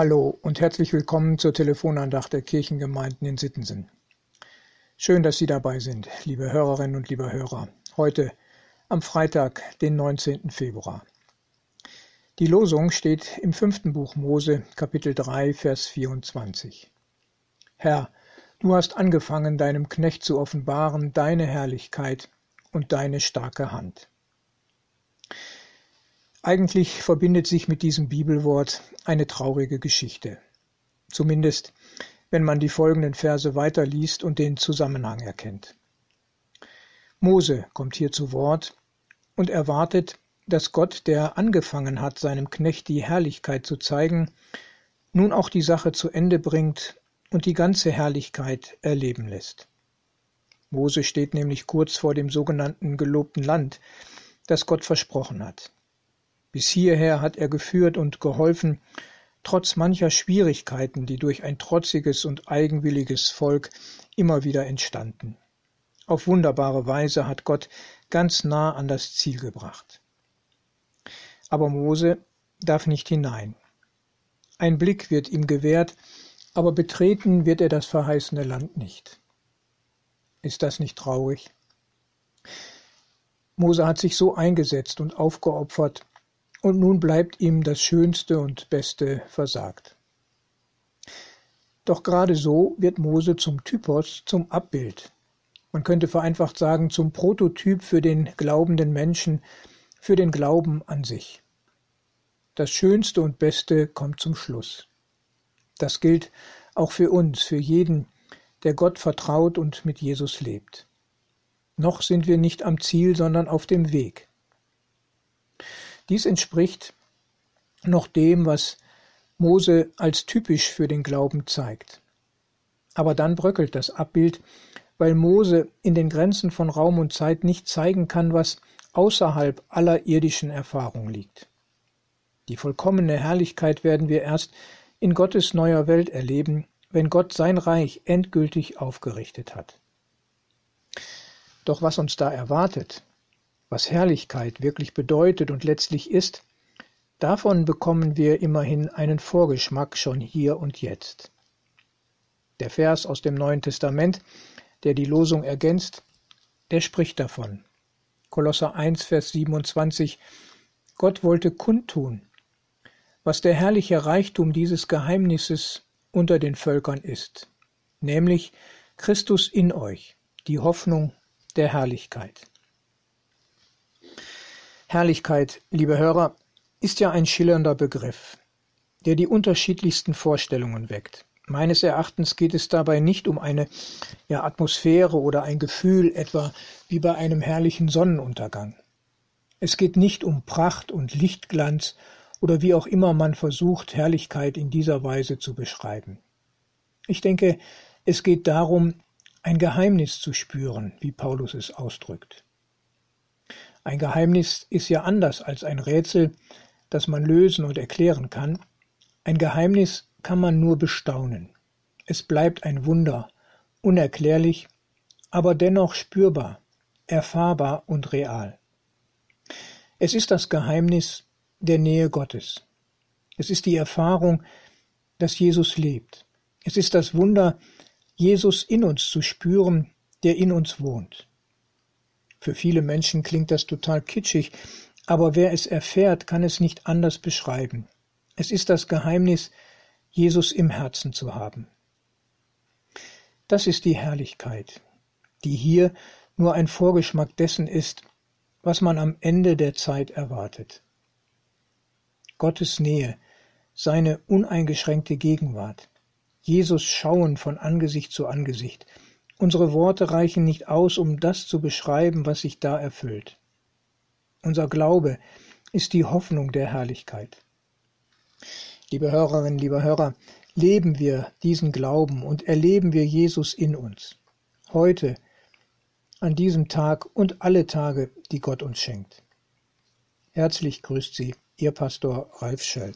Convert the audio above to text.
Hallo und herzlich willkommen zur Telefonandacht der Kirchengemeinden in Sittensen. Schön, dass Sie dabei sind, liebe Hörerinnen und liebe Hörer. Heute am Freitag, den 19. Februar. Die Losung steht im fünften Buch Mose, Kapitel 3, Vers 24. Herr, du hast angefangen, deinem Knecht zu offenbaren deine Herrlichkeit und deine starke Hand. Eigentlich verbindet sich mit diesem Bibelwort eine traurige Geschichte. Zumindest, wenn man die folgenden Verse weiterliest und den Zusammenhang erkennt. Mose kommt hier zu Wort und erwartet, dass Gott, der angefangen hat, seinem Knecht die Herrlichkeit zu zeigen, nun auch die Sache zu Ende bringt und die ganze Herrlichkeit erleben lässt. Mose steht nämlich kurz vor dem sogenannten gelobten Land, das Gott versprochen hat. Bis hierher hat er geführt und geholfen, trotz mancher Schwierigkeiten, die durch ein trotziges und eigenwilliges Volk immer wieder entstanden. Auf wunderbare Weise hat Gott ganz nah an das Ziel gebracht. Aber Mose darf nicht hinein. Ein Blick wird ihm gewährt, aber betreten wird er das verheißene Land nicht. Ist das nicht traurig? Mose hat sich so eingesetzt und aufgeopfert, und nun bleibt ihm das Schönste und Beste versagt. Doch gerade so wird Mose zum Typos, zum Abbild. Man könnte vereinfacht sagen, zum Prototyp für den glaubenden Menschen, für den Glauben an sich. Das Schönste und Beste kommt zum Schluss. Das gilt auch für uns, für jeden, der Gott vertraut und mit Jesus lebt. Noch sind wir nicht am Ziel, sondern auf dem Weg. Dies entspricht noch dem, was Mose als typisch für den Glauben zeigt. Aber dann bröckelt das Abbild, weil Mose in den Grenzen von Raum und Zeit nicht zeigen kann, was außerhalb aller irdischen Erfahrung liegt. Die vollkommene Herrlichkeit werden wir erst in Gottes neuer Welt erleben, wenn Gott sein Reich endgültig aufgerichtet hat. Doch was uns da erwartet, was Herrlichkeit wirklich bedeutet und letztlich ist, davon bekommen wir immerhin einen Vorgeschmack schon hier und jetzt. Der Vers aus dem Neuen Testament, der die Losung ergänzt, der spricht davon. Kolosser 1, Vers 27 Gott wollte kundtun, was der herrliche Reichtum dieses Geheimnisses unter den Völkern ist, nämlich Christus in euch, die Hoffnung der Herrlichkeit. Herrlichkeit, liebe Hörer, ist ja ein schillernder Begriff, der die unterschiedlichsten Vorstellungen weckt. Meines Erachtens geht es dabei nicht um eine ja, Atmosphäre oder ein Gefühl, etwa wie bei einem herrlichen Sonnenuntergang. Es geht nicht um Pracht und Lichtglanz oder wie auch immer man versucht, Herrlichkeit in dieser Weise zu beschreiben. Ich denke, es geht darum, ein Geheimnis zu spüren, wie Paulus es ausdrückt. Ein Geheimnis ist ja anders als ein Rätsel, das man lösen und erklären kann. Ein Geheimnis kann man nur bestaunen. Es bleibt ein Wunder, unerklärlich, aber dennoch spürbar, erfahrbar und real. Es ist das Geheimnis der Nähe Gottes. Es ist die Erfahrung, dass Jesus lebt. Es ist das Wunder, Jesus in uns zu spüren, der in uns wohnt. Für viele Menschen klingt das total kitschig, aber wer es erfährt, kann es nicht anders beschreiben. Es ist das Geheimnis, Jesus im Herzen zu haben. Das ist die Herrlichkeit, die hier nur ein Vorgeschmack dessen ist, was man am Ende der Zeit erwartet. Gottes Nähe, seine uneingeschränkte Gegenwart, Jesus schauen von Angesicht zu Angesicht, Unsere Worte reichen nicht aus, um das zu beschreiben, was sich da erfüllt. Unser Glaube ist die Hoffnung der Herrlichkeit. Liebe Hörerinnen, lieber Hörer, leben wir diesen Glauben und erleben wir Jesus in uns. Heute, an diesem Tag und alle Tage, die Gott uns schenkt. Herzlich grüßt Sie, Ihr Pastor Ralf Schöll.